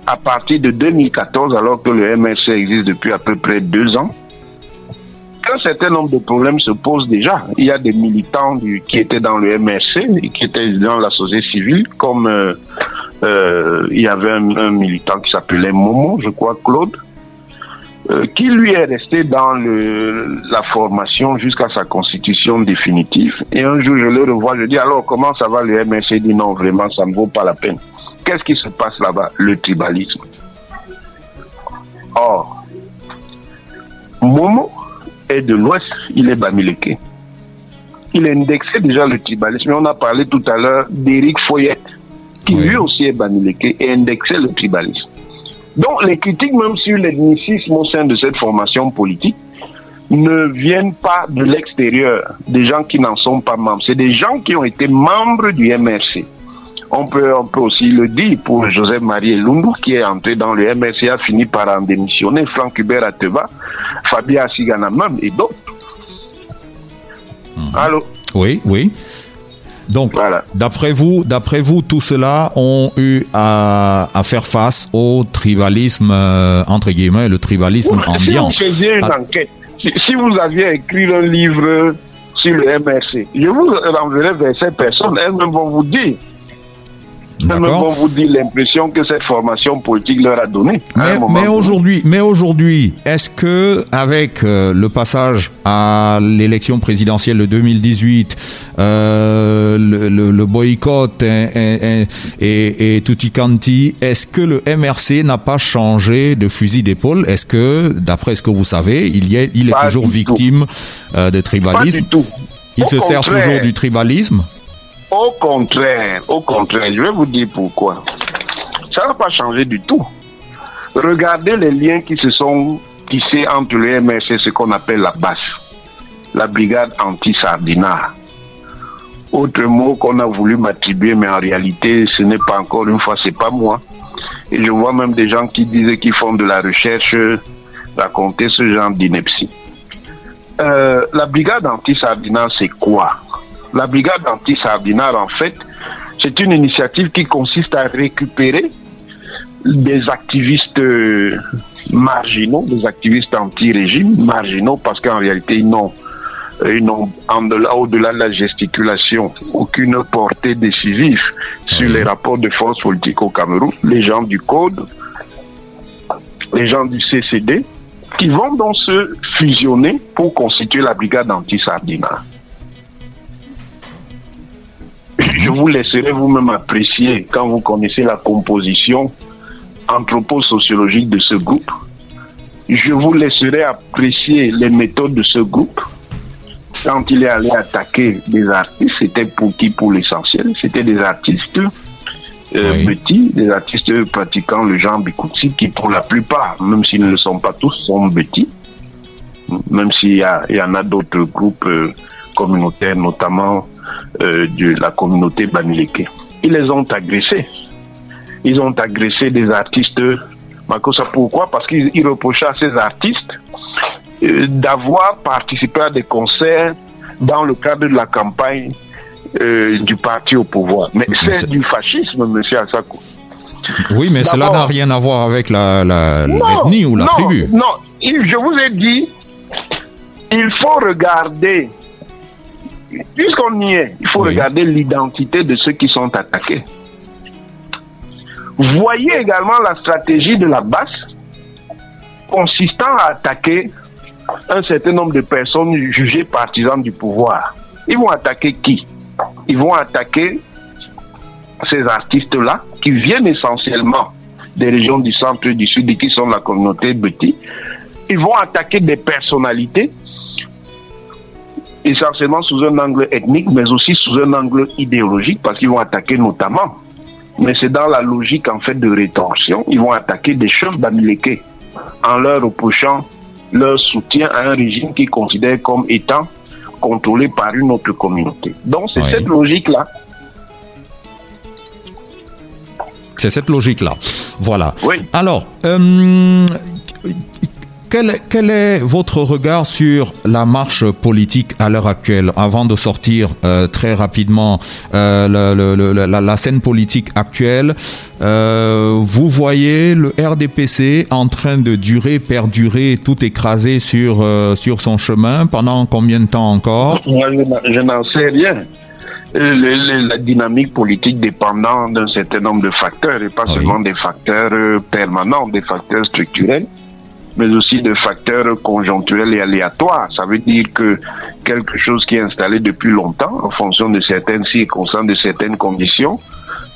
à partir de 2014, alors que le MSC existe depuis à peu près deux ans, un certain nombre de problèmes se posent déjà. Il y a des militants qui étaient dans le MSC et qui étaient dans la société civile, comme euh, euh, il y avait un, militant qui s'appelait Momo, je crois, Claude, euh, qui lui est resté dans la formation jusqu'à sa constitution définitive. Et un jour, je le revois, je dis alors comment ça va le MSC Il dit non, vraiment, ça ne vaut pas la peine. Qu'est-ce qui se passe là-bas? Le tribalisme. Or, Momo est de l'Ouest, il est Bamileke. Il a indexé déjà le tribalisme. On a parlé tout à l'heure d'Éric Foyette, qui lui aussi est Bamileke et indexé le tribalisme. Donc les critiques même sur l'ethnicisme au sein de cette formation politique ne viennent pas de l'extérieur, des gens qui n'en sont pas membres. C'est des gens qui ont été membres du MRC. On peut, on peut aussi le dire pour Joseph Marie Lundu, qui est entré dans le MSC, a fini par en démissionner, Franck Hubert Ateba, Fabien Asigana même et d'autres. Mhm. Allô? Oui, oui. Donc, d'après vous, d'après vous, tout cela ont eu à, faire face au tribalisme euh, entre guillemets, le tribalisme ambiant. Si on faisait une ah. enquête, si, vous aviez écrit un livre sur le MRC, je vous renverrai vers ces personnes, elles-mêmes vont vous dire vous l'impression que cette formation politique leur a donné. Mais, aujourd'hui, mais aujourd'hui, est-ce que avec euh, le passage à l'élection présidentielle de 2018, euh, le, boycott et, et, tutti quanti, est-ce que le MRC n'a pas changé de fusil d'épaule? Est-ce que, d'après ce que vous savez, il, y est, il est toujours victime euh, de tribalisme Pas du tout. Il se sert toujours du tribalisme? Au contraire, au contraire, je vais vous dire pourquoi. Ça n'a pas changé du tout. Regardez les liens qui se sont tissés entre le MRC ce qu'on appelle la BAS, la brigade anti-sardinat. Autre mot qu'on a voulu m'attribuer, mais en réalité, ce n'est pas encore une fois, c'est pas moi. Et je vois même des gens qui disaient qu'ils font de la recherche raconter ce genre d'ineptie. Euh, la brigade anti-sardinat, c'est quoi? La brigade anti-sardinat, en fait, c'est une initiative qui consiste à récupérer des activistes euh, marginaux, des activistes anti-régime, marginaux parce qu'en réalité, ils n'ont au-delà de la gesticulation, aucune portée décisive sur les rapports de force politique au Cameroun. Les gens du Code, les gens du CCD, qui vont donc se fusionner pour constituer la brigade anti-sardinat je vous laisserai vous-même apprécier quand vous connaissez la composition anthroposociologique de ce groupe. Je vous laisserai apprécier les méthodes de ce groupe. Quand il est allé attaquer des artistes, c'était pour qui Pour l'essentiel, c'était des artistes euh, petits, des artistes pratiquant le genre Bikutsi, qui pour la plupart, même s'ils ne le sont pas tous, sont petits. Même s'il y, y, en a d'autres groupes euh, communautaires, notamment euh, de la communauté Bamileke. Ils les ont agressés. Ils ont agressé des artistes. Pourquoi? Parce qu'ils reprochaient à ces artistes euh, d'avoir participé à des concerts dans le cadre de la campagne euh, du parti au pouvoir. Mais, c'est du fascisme, monsieur Assako. Oui, mais cela n'a rien à voir avec la, l'ethnie ou la tribu. Non, je vous ai dit, il faut regarder puisqu'on y est, il faut regarder l'identité de ceux qui sont attaqués. Voyez également la stratégie de la base consistant à attaquer un certain nombre de personnes jugées partisans du pouvoir. Ils vont attaquer qui? Ils vont attaquer ces artistes-là qui viennent essentiellement des régions du centre et du sud et qui sont la communauté Betty. Ils vont attaquer des personnalités essentiellement sous un angle ethnique, mais aussi sous un angle idéologique, parce qu'ils vont attaquer notamment, mais c'est dans la logique en fait de rétorsion, ils vont attaquer des chefs d'Amileke en leur reprochant leur soutien à un régime qu'ils considèrent comme étant contrôlé par une autre communauté. Donc c'est cette logique-là. C'est cette logique-là. Voilà. Oui. Alors, euh, quel, est votre regard sur la marche politique à l'heure actuelle Avant de sortir euh, très rapidement euh, la, scène politique actuelle, euh, vous voyez le RDPC en train de durer, perdurer, tout écraser sur, sur son chemin pendant combien de temps encore? Je n'en sais rien. la dynamique politique dépendant d'un certain nombre de facteurs et pas seulement des facteurs permanents, des facteurs structurels mais aussi de facteurs conjoncturels et aléatoires. Ça veut dire que quelque chose qui est installé depuis longtemps, en fonction de certaines circonstances, de certaines conditions,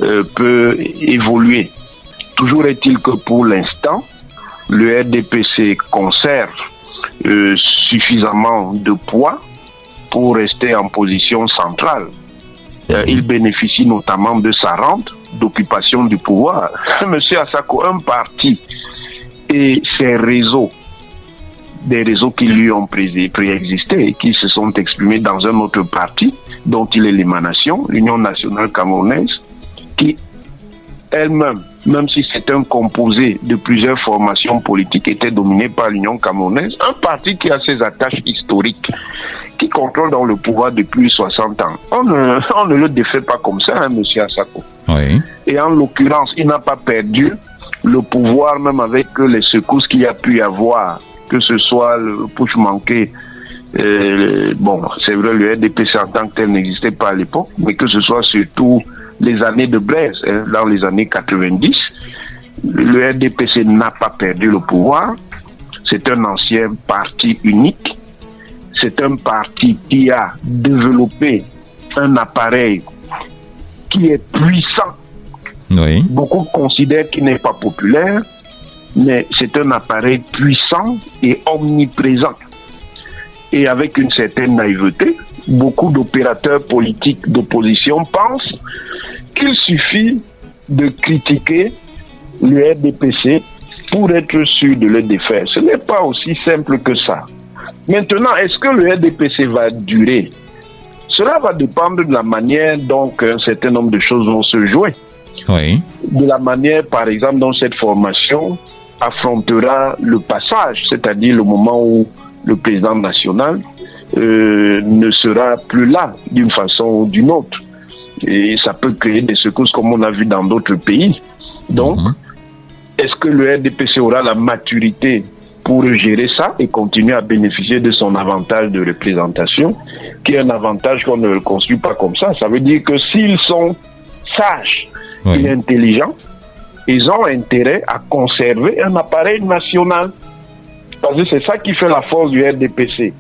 euh, peut évoluer. Toujours est-il que pour l'instant, le RDPC conserve euh, suffisamment de poids pour rester en position centrale. Euh, il bénéficie notamment de sa rente d'occupation du pouvoir. Monsieur Asako, un parti et ces réseaux, des réseaux qui lui ont préexisté et qui se sont exprimés dans un autre parti dont il est l'émanation, l'Union nationale camerounaise, qui elle-même, même si c'est un composé de plusieurs formations politiques, était dominée par l'Union camerounaise, un parti qui a ses attaches historiques, qui contrôle dans le pouvoir depuis 60 ans. On ne, on ne le défait pas comme ça, hein, monsieur Assako. Et en l'occurrence, il n'a pas perdu le pouvoir, même avec les secousses qu'il y a pu y avoir que ce soit le push manqué, euh, bon, c'est vrai, le RDPC en tant que tel n'existait pas à l'époque, mais que ce soit surtout les années de Blaise, hein, dans les années 90, le RDPC n'a pas perdu le pouvoir. C'est un ancien parti unique. C'est un parti qui a développé un appareil qui est puissant. Beaucoup considèrent qu'il n'est pas populaire, mais c'est un appareil puissant et omniprésent. Et avec une certaine naïveté, beaucoup d'opérateurs politiques d'opposition pensent qu'il suffit de critiquer le RDPC pour être sûr de le défaire. Ce n'est pas aussi simple que ça. Maintenant, est-ce que le RDPC va durer? Cela va dépendre de la manière dont un certain nombre de choses vont se jouer. Oui. De la manière, par exemple, dont cette formation affrontera le passage, c'est-à-dire le moment où le président national euh, ne sera plus là d'une façon ou d'une autre. Et ça peut créer des secousses comme on a vu dans d'autres pays. Donc, Mhm. est-ce que le RDPC aura la maturité pour gérer ça et continuer à bénéficier de son avantage de représentation, qui est un avantage qu'on ne le construit pas comme ça? Ça veut dire que s'ils sont sages Oui. intelligents, ils ont intérêt à conserver un appareil national. Parce que c'est ça qui fait la force du RDPC.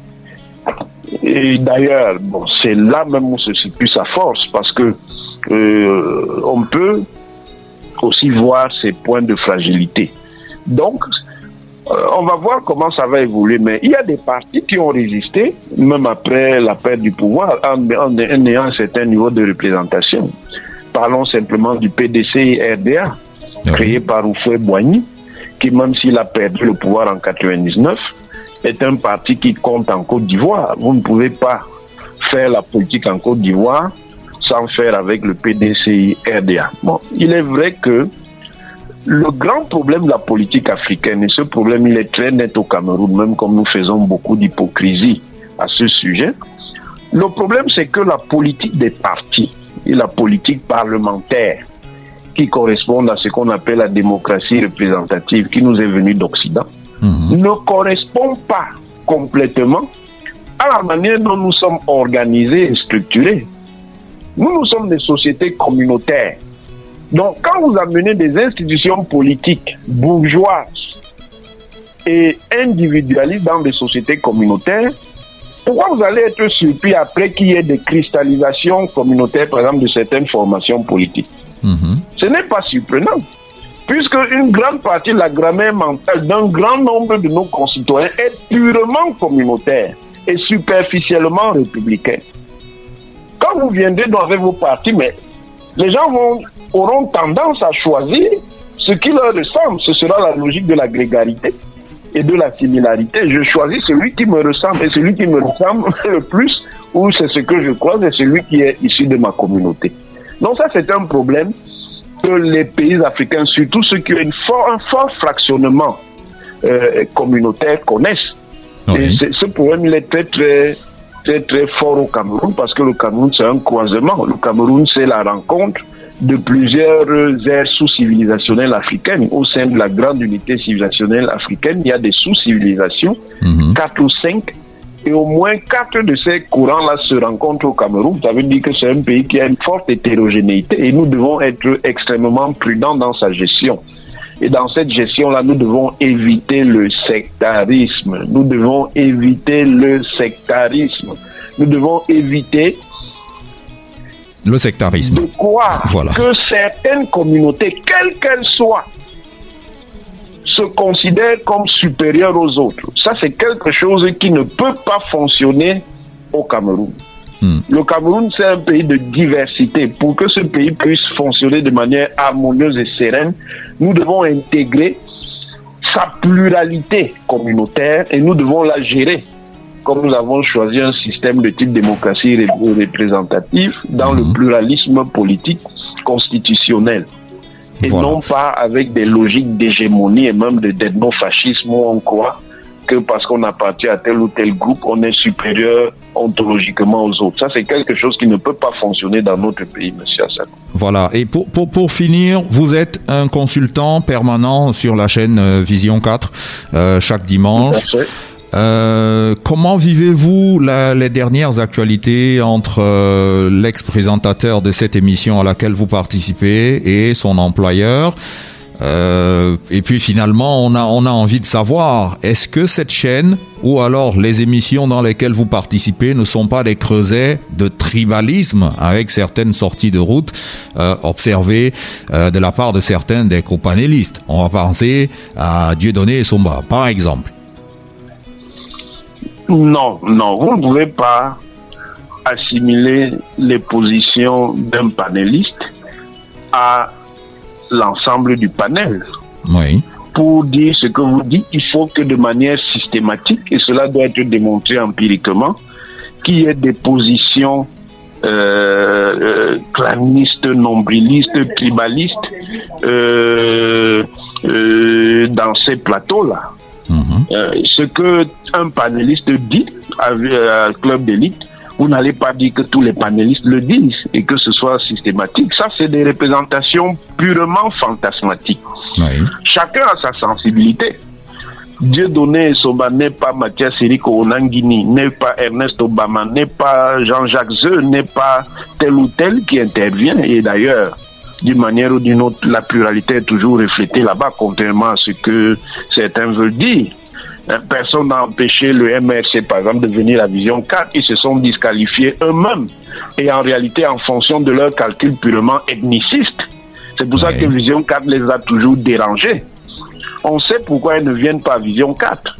Et d'ailleurs, bon, c'est là même où se situe sa force, parce que euh, on peut aussi voir ses points de fragilité. Donc, euh, on va voir comment ça va évoluer, mais il y a des partis qui ont résisté, même après la perte du pouvoir, en- en ayant un certain niveau de représentation. Parlons simplement du PDC et RDA, Oui. créé par Oufoué Boigny, qui même s'il a perdu le pouvoir en 99, est un parti qui compte en Côte d'Ivoire. Vous ne pouvez pas faire la politique en Côte d'Ivoire sans faire avec le PDCI RDA. Bon, il est vrai que le grand problème de la politique africaine, et ce problème il est très net au Cameroun, même comme nous faisons beaucoup d'hypocrisie à ce sujet, le problème c'est que la politique des partis et la politique parlementaire qui correspondent à ce qu'on appelle la démocratie représentative qui nous est venue d'Occident, Mhm. ne correspond pas complètement à la manière dont nous sommes organisés et structurés. Nous, nous sommes des sociétés communautaires. Donc, quand vous amenez des institutions politiques bourgeoises et individualistes dans des sociétés communautaires, pourquoi vous allez être surpris après qu'il y ait des cristallisations communautaires, par exemple, de certaines formations politiques Mhm. ce n'est pas surprenant, puisque une grande partie de la grammaire mentale d'un grand nombre de nos concitoyens est purement communautaire et superficiellement républicain. Quand vous viendrez dans vos partis, mais les gens vont, auront tendance à choisir ce qui leur ressemble. Ce sera la logique de la grégarité et de la similarité. Je choisis celui qui me ressemble et celui qui me ressemble le plus, ou c'est ce que je crois, c'est celui qui est issu de ma communauté. Donc ça, c'est un problème que les pays africains, surtout ceux qui ont une fort- un fort fractionnement euh, communautaire, connaissent. Et Oui. ce problème, il est très, très, très, très fort au Cameroun parce que le Cameroun, c'est un croisement. Le Cameroun, c'est la rencontre de plusieurs aires sous-civilisationnelles africaines. Au sein de la grande unité civilisationnelle africaine, il y a des sous-civilisations, Mhm. quatre ou cinq, et au moins quatre de ces courants-là se rencontrent au Cameroun. Ça veut dire que c'est un pays qui a une forte hétérogénéité et nous devons être extrêmement prudents dans sa gestion. Et dans cette gestion-là, nous devons éviter le sectarisme. Nous devons éviter le sectarisme. Nous devons éviter Le sectarisme. de croire Voilà. que certaines communautés, quelles qu'elles soient, se considèrent comme supérieures aux autres. Ça, c'est quelque chose qui ne peut pas fonctionner au Cameroun. Hmm. Le Cameroun, c'est un pays de diversité. Pour que ce pays puisse fonctionner de manière harmonieuse et sereine, nous devons intégrer sa pluralité communautaire et nous devons la gérer comme nous avons choisi un système de type démocratie ré- représentative dans le pluralisme politique constitutionnel et Voilà. non pas avec des logiques d'hégémonie et même de d'ethnofascisme où on croit que parce qu'on appartient à tel ou tel groupe, on est supérieur ontologiquement aux autres. Ça, c'est quelque chose qui ne peut pas fonctionner dans notre pays, monsieur Hassan. Voilà. Et pour, pour, pour, finir, vous êtes un consultant permanent sur la chaîne euh, Vision 4 euh, chaque dimanche. Euh, comment vivez-vous les dernières actualités entre euh, l'ex-présentateur de cette émission à laquelle vous participez et son employeur euh, et puis finalement, on a, on a envie de savoir, est-ce que cette chaîne ou alors les émissions dans lesquelles vous participez ne sont pas des creusets de tribalisme avec certaines sorties de route euh, observées euh, de la part de certains des copanélistes On va penser à Dieudonné et Somba, par exemple. Non, non, vous ne pouvez pas assimiler les positions d'un panéliste à l'ensemble du panel. Oui. Pour dire ce que vous dites, il faut que de manière systématique, et cela doit être démontré empiriquement, qu'il y ait des positions euh, euh clanistes, nombrilistes, tribalistes euh, euh, dans ces plateaux-là. Mhm. ce que un panéliste dit à, à Club d'élite, vous n'allez pas dire que tous les panélistes le disent et que ce soit systématique. Ça, c'est des représentations purement fantasmatiques. Chacun a sa sensibilité. Dieu donné Soba n'est pas Mathias Eriko Onangini, n'est pas Ernest Obama, n'est pas Jean-Jacques Zeux, n'est pas tel ou tel qui intervient. Et d'ailleurs, d'une manière ou d'une autre, la pluralité est toujours reflétée là-bas, contrairement à ce que certains veulent dire. Personne n'a empêché le MRC, par exemple, de venir à Vision 4. Ils se sont disqualifiés eux-mêmes. Et en réalité, en fonction de leur calcul purement ethniciste. C'est pour ça que Vision 4 les a toujours dérangés. On sait pourquoi ils ne viennent pas à Vision 4.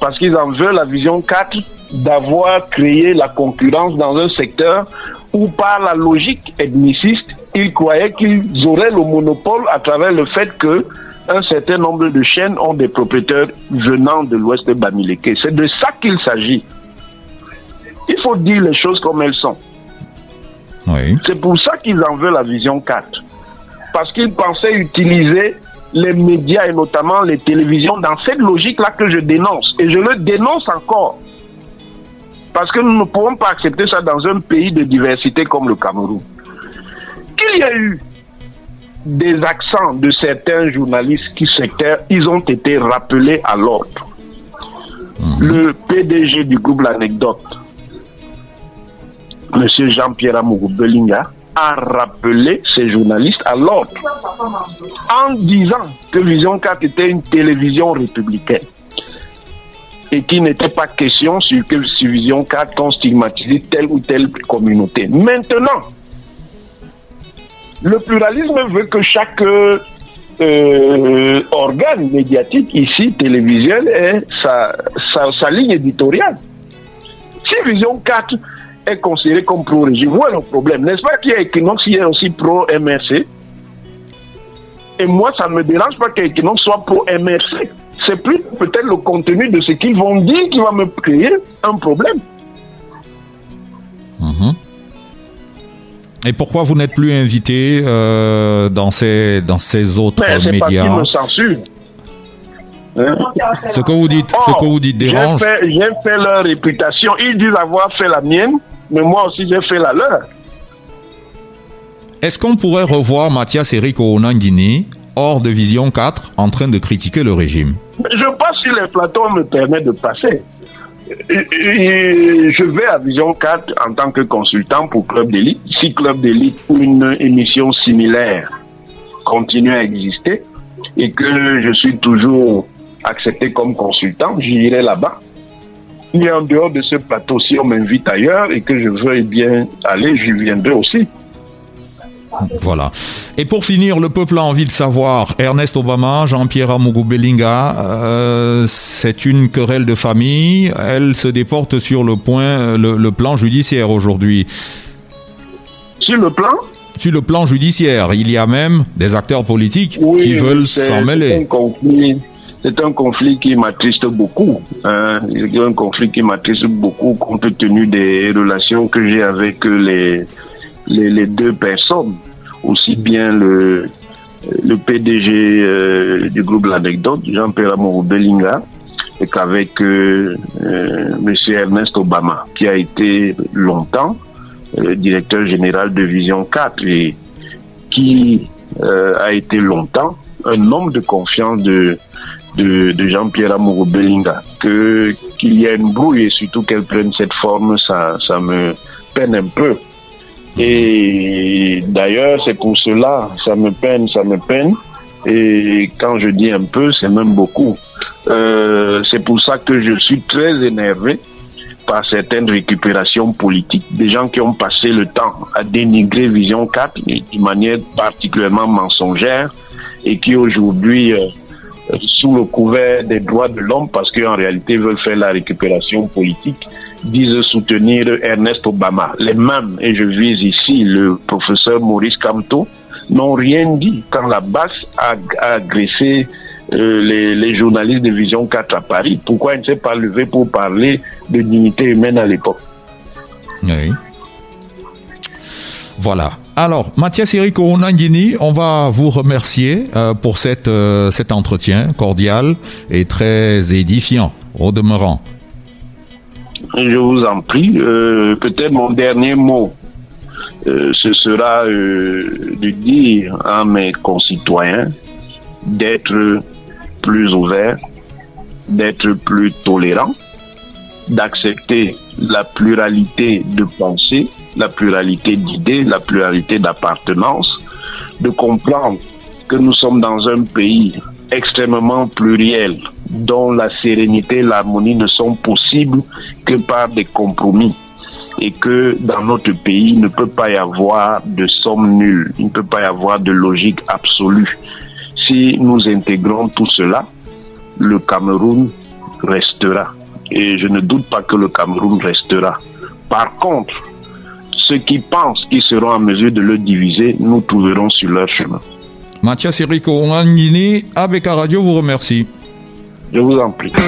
Parce qu'ils en veulent la Vision 4 d'avoir créé la concurrence dans un secteur où par la logique ethniciste, ils croyaient qu'ils auraient le monopole à travers le fait que un certain nombre de chaînes ont des propriétaires venant de l'ouest de Bamileke. C'est de ça qu'il s'agit. Il faut dire les choses comme elles sont. C'est pour ça qu'ils en veulent la vision 4. Parce qu'ils pensaient utiliser les médias et notamment les télévisions dans cette logique-là que je dénonce. Et je le dénonce encore. Parce que nous ne pouvons pas accepter ça dans un pays de diversité comme le Cameroun. Qu'il y a eu des accents de certains journalistes qui sectaires, ils ont été rappelés à l'ordre. Mhm. Le PDG du groupe L'Anecdote, M. Jean-Pierre Amourou Belinga, a rappelé ces journalistes à l'ordre en disant que Vision 4 était une télévision républicaine et qu'il n'était pas question sur que Vision 4 qu'on stigmatisait telle ou telle communauté. Maintenant, le pluralisme veut que chaque euh, organe médiatique ici, télévisuel, ait sa, sa, ligne éditoriale. Si Vision 4 est considérée comme pro-régime, est le problème? N'est-ce pas qu'il y a Equinox qui est aussi pro-MRC Et moi, ça ne me dérange pas qu'Equinox soit pro-MRC. C'est plus peut-être le contenu de ce qu'ils vont dire qui va me créer un problème. Mm et pourquoi vous n'êtes plus invité euh, dans, ces, dans ces autres Mais médias me censure. Ce que vous dites, ce que vous dites dérange. J'ai fait, leur réputation. Ils disent avoir fait la mienne, mais moi aussi j'ai fait la leur. Est-ce qu'on pourrait revoir Mathias Eric Onangini hors de Vision 4 en train de critiquer le régime? Je pense que les plateaux me permettent de passer je vais à Vision 4 en tant que consultant pour Club d'élite. Si Club d'élite ou une émission similaire continue à exister et que je suis toujours accepté comme consultant, j'irai là-bas. Et en dehors de ce plateau, si on m'invite ailleurs et que je veux bien aller, j'y viendrai aussi. Voilà. Et pour finir, le peuple a envie de savoir, Ernest Obama, Jean-Pierre Amougou Belinga, euh, c'est une querelle de famille, elle se déporte sur le point, le, plan judiciaire aujourd'hui. Sur le plan? Sur le plan judiciaire, il y a même des acteurs politiques qui veulent s'en mêler. C'est un conflit qui m'attriste beaucoup. Hein. C'est un conflit qui m'attriste beaucoup compte tenu des relations que j'ai avec les, les, deux personnes, aussi bien le, le PDG euh, du groupe L'Anecdote, Jean-Pierre Amourou Bellinga, qu'avec euh, euh, M. Ernest Obama, qui a été longtemps directeur général de Vision 4 et qui a été longtemps un homme de confiance de, de, Jean-Pierre Amourou Belinga. Que, qu'il y ait une brouille et surtout qu'elle prenne cette forme, ça, ça me peine un peu. Et d'ailleurs, c'est pour cela, ça me peine, ça me peine. Et quand je dis un peu, c'est même beaucoup. Euh, c'est pour ça que je suis très énervé par certaines récupérations politiques, des gens qui ont passé le temps à dénigrer Vision 4 d'une manière particulièrement mensongère et qui aujourd'hui, euh, sous le couvert des droits de l'homme, parce qu'en réalité veulent faire la récupération politique, disent soutenir Ernest Obama. Les mêmes, et je vise ici le professeur Maurice Camteau, n'ont rien dit quand la base a, agressé euh, les, journalistes de Vision 4 à Paris. Pourquoi il ne s'est pas levé pour parler de dignité humaine à l'époque? Oui. Voilà. Alors, Mathias Erico Nangini, on va vous remercier euh, pour euh, cet entretien cordial et très édifiant au demeurant. Je vous en prie. Peut-être mon dernier mot euh, ce sera euh, de dire à mes concitoyens d'être plus ouverts, d'être plus tolérants, d'accepter la pluralité de pensée, la pluralité d'idées, la pluralité d'appartenance, de comprendre que nous sommes dans un pays extrêmement pluriel, dont la sérénité et l'harmonie ne sont possibles que par des compromis et que dans notre pays, il ne peut pas y avoir de somme nulle, il ne peut pas y avoir de logique absolue. Si nous intégrons tout cela, le Cameroun restera. Et je ne doute pas que le Cameroun restera. Par contre, ceux qui pensent qu'ils seront en mesure de le diviser, nous trouverons sur leur chemin. Mathias Erico Onangini, ABK Radio vous remercie. Je vous en prie.